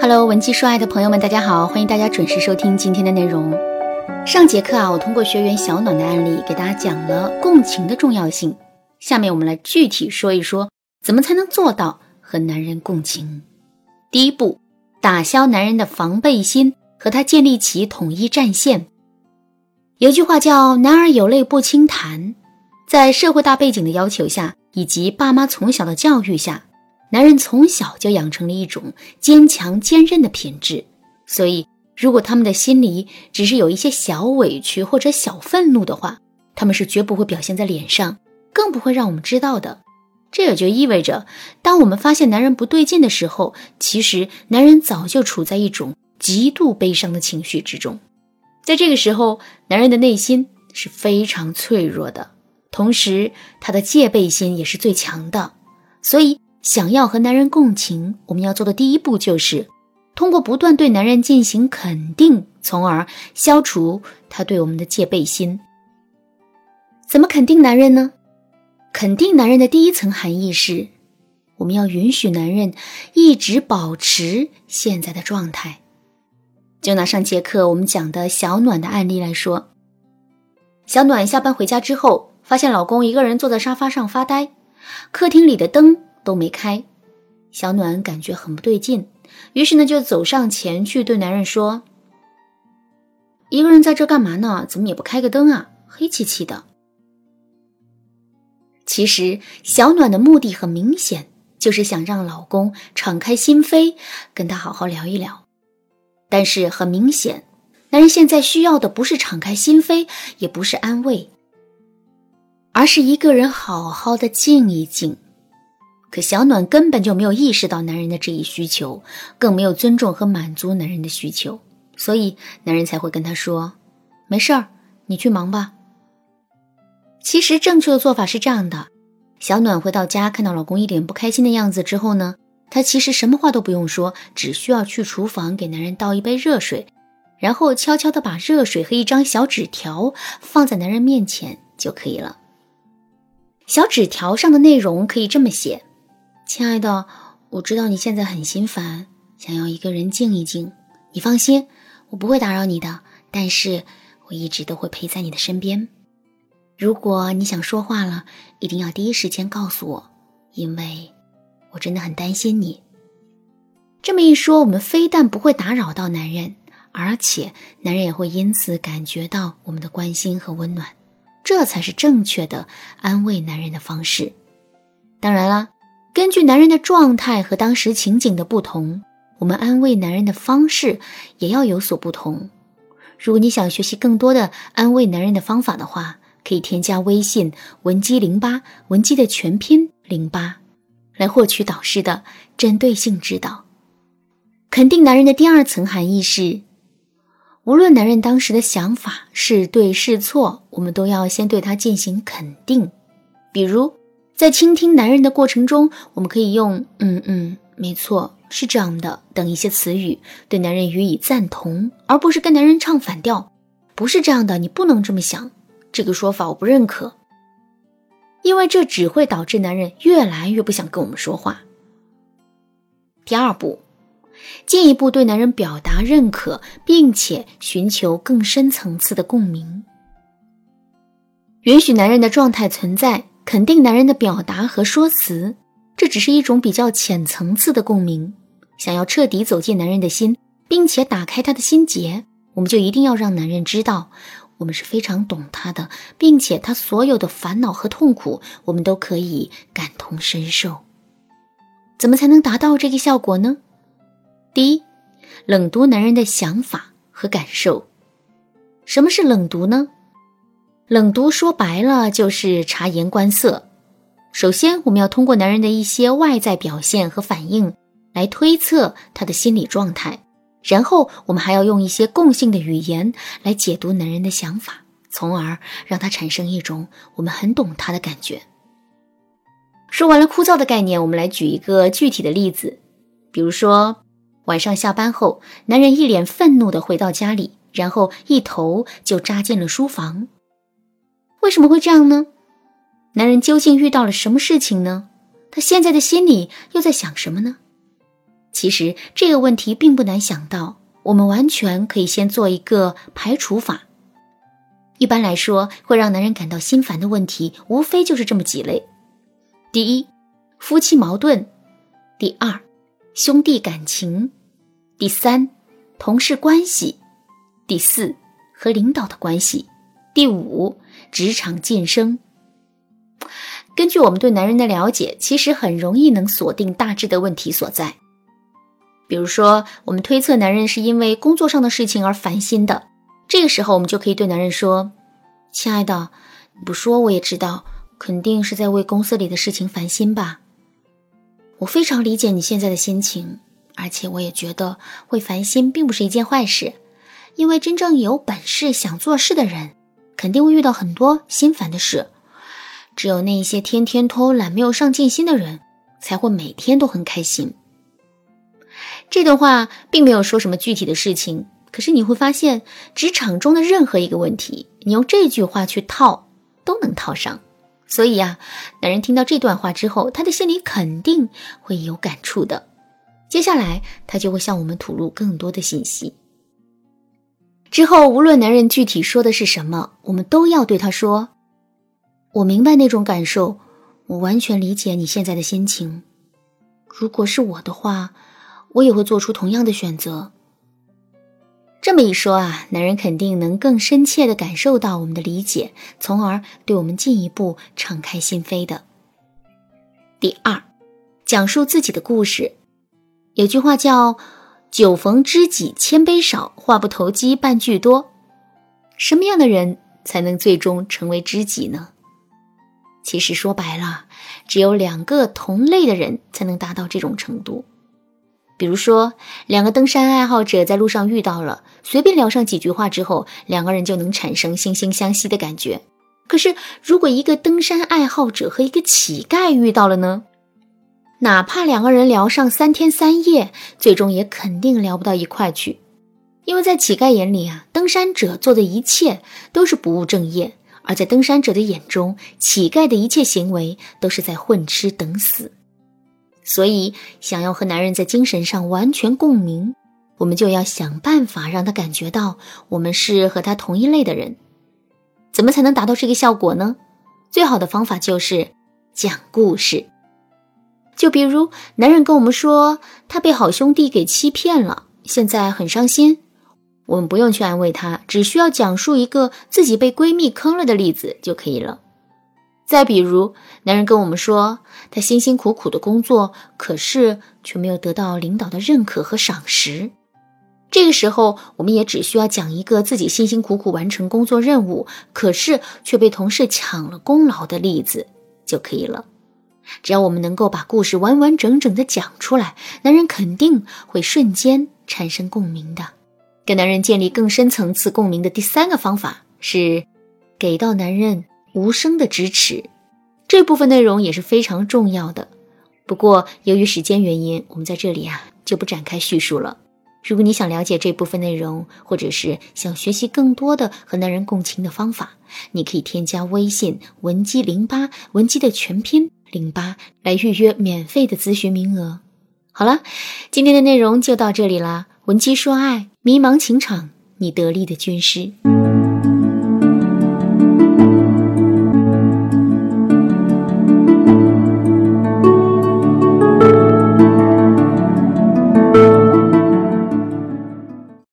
Hello，文姬说爱的朋友们，大家好，欢迎大家准时收听今天的内容。上节课啊，我通过学员小暖的案例给大家讲了共情的重要性。下面我们来具体说一说，怎么才能做到和男人共情。第一步，打消男人的防备心，和他建立起统一战线。有句话叫“男儿有泪不轻弹”，在社会大背景的要求下，以及爸妈从小的教育下。男人从小就养成了一种坚强坚韧的品质，所以如果他们的心里只是有一些小委屈或者小愤怒的话，他们是绝不会表现在脸上，更不会让我们知道的。这也就意味着，当我们发现男人不对劲的时候，其实男人早就处在一种极度悲伤的情绪之中。在这个时候，男人的内心是非常脆弱的，同时他的戒备心也是最强的，所以。想要和男人共情，我们要做的第一步就是通过不断对男人进行肯定，从而消除他对我们的戒备心。怎么肯定男人呢？肯定男人的第一层含义是，我们要允许男人一直保持现在的状态。就拿上节课我们讲的小暖的案例来说，小暖下班回家之后，发现老公一个人坐在沙发上发呆，客厅里的灯。都没开，小暖感觉很不对劲，于是呢就走上前去对男人说：“一个人在这干嘛呢？怎么也不开个灯啊？黑漆漆的。”其实小暖的目的很明显，就是想让老公敞开心扉，跟他好好聊一聊。但是很明显，男人现在需要的不是敞开心扉，也不是安慰，而是一个人好好的静一静。可小暖根本就没有意识到男人的这一需求，更没有尊重和满足男人的需求，所以男人才会跟她说：“没事儿，你去忙吧。”其实正确的做法是这样的：小暖回到家，看到老公一脸不开心的样子之后呢，她其实什么话都不用说，只需要去厨房给男人倒一杯热水，然后悄悄地把热水和一张小纸条放在男人面前就可以了。小纸条上的内容可以这么写。亲爱的，我知道你现在很心烦，想要一个人静一静。你放心，我不会打扰你的，但是我一直都会陪在你的身边。如果你想说话了，一定要第一时间告诉我，因为我真的很担心你。这么一说，我们非但不会打扰到男人，而且男人也会因此感觉到我们的关心和温暖，这才是正确的安慰男人的方式。当然了。根据男人的状态和当时情景的不同，我们安慰男人的方式也要有所不同。如果你想学习更多的安慰男人的方法的话，可以添加微信文姬零八，文姬的全拼零八，来获取导师的针对性指导。肯定男人的第二层含义是，无论男人当时的想法是对是错，我们都要先对他进行肯定，比如。在倾听男人的过程中，我们可以用“嗯嗯，没错，是这样的”等一些词语对男人予以赞同，而不是跟男人唱反调。不是这样的，你不能这么想，这个说法我不认可，因为这只会导致男人越来越不想跟我们说话。第二步，进一步对男人表达认可，并且寻求更深层次的共鸣，允许男人的状态存在。肯定男人的表达和说辞，这只是一种比较浅层次的共鸣。想要彻底走进男人的心，并且打开他的心结，我们就一定要让男人知道，我们是非常懂他的，并且他所有的烦恼和痛苦，我们都可以感同身受。怎么才能达到这个效果呢？第一，冷读男人的想法和感受。什么是冷读呢？冷读说白了就是察言观色。首先，我们要通过男人的一些外在表现和反应来推测他的心理状态，然后我们还要用一些共性的语言来解读男人的想法，从而让他产生一种我们很懂他的感觉。说完了枯燥的概念，我们来举一个具体的例子，比如说晚上下班后，男人一脸愤怒地回到家里，然后一头就扎进了书房。为什么会这样呢？男人究竟遇到了什么事情呢？他现在的心里又在想什么呢？其实这个问题并不难想到，我们完全可以先做一个排除法。一般来说，会让男人感到心烦的问题，无非就是这么几类：第一，夫妻矛盾；第二，兄弟感情；第三，同事关系；第四，和领导的关系；第五，职场晋升。根据我们对男人的了解，其实很容易能锁定大致的问题所在。比如说，我们推测男人是因为工作上的事情而烦心的。这个时候，我们就可以对男人说：“亲爱的，你不说我也知道，肯定是在为公司里的事情烦心吧？我非常理解你现在的心情，而且我也觉得会烦心并不是一件坏事，因为真正有本事想做事的人，肯定会遇到很多心烦的事。只有那些天天偷懒、没有上进心的人，才会每天都很开心。”这段话并没有说什么具体的事情。可是你会发现，职场中的任何一个问题，你用这句话去套，都能套上。所以呀，男人听到这段话之后，他的心里肯定会有感触的。接下来，他就会向我们吐露更多的信息。之后，无论男人具体说的是什么，我们都要对他说：“我明白那种感受，我完全理解你现在的心情。如果是我的话，我也会做出同样的选择。”这么一说啊，男人肯定能更深切地感受到我们的理解，从而对我们进一步敞开心扉的。第二，讲述自己的故事。有句话叫“酒逢知己千杯少，话不投机半句多”。什么样的人才能最终成为知己呢？其实说白了，只有两个同类的人才能达到这种程度。比如说，两个登山爱好者在路上遇到了，随便聊上几句话之后，两个人就能产生惺惺相惜的感觉。可是，如果一个登山爱好者和一个乞丐遇到了呢？哪怕两个人聊上三天三夜，最终也肯定聊不到一块去。因为在乞丐眼里啊，登山者做的一切都是不务正业；而在登山者的眼中，乞丐的一切行为都是在混吃等死。所以，想要和男人在精神上完全共鸣，我们就要想办法让他感觉到我们是和他同一类的人。怎么才能达到这个效果呢？最好的方法就是讲故事。就比如，男人跟我们说他被好兄弟给欺骗了，现在很伤心，我们不用去安慰他，只需要讲述一个自己被闺蜜坑了的例子就可以了。再比如，男人跟我们说，他辛辛苦苦的工作，可是却没有得到领导的认可和赏识。这个时候，我们也只需要讲一个自己辛辛苦苦完成工作任务，可是却被同事抢了功劳的例子就可以了。只要我们能够把故事完完整整的讲出来，男人肯定会瞬间产生共鸣的。跟男人建立更深层次共鸣的第三个方法是，给到男人。无声的支持，这部分内容也是非常重要的。不过由于时间原因，我们在这里啊就不展开叙述了。如果你想了解这部分内容，或者是想学习更多的和男人共情的方法，你可以添加微信文姬零八，文姬的全拼零八，来预约免费的咨询名额。好了，今天的内容就到这里啦。文姬说爱，迷茫情场，你得力的军师。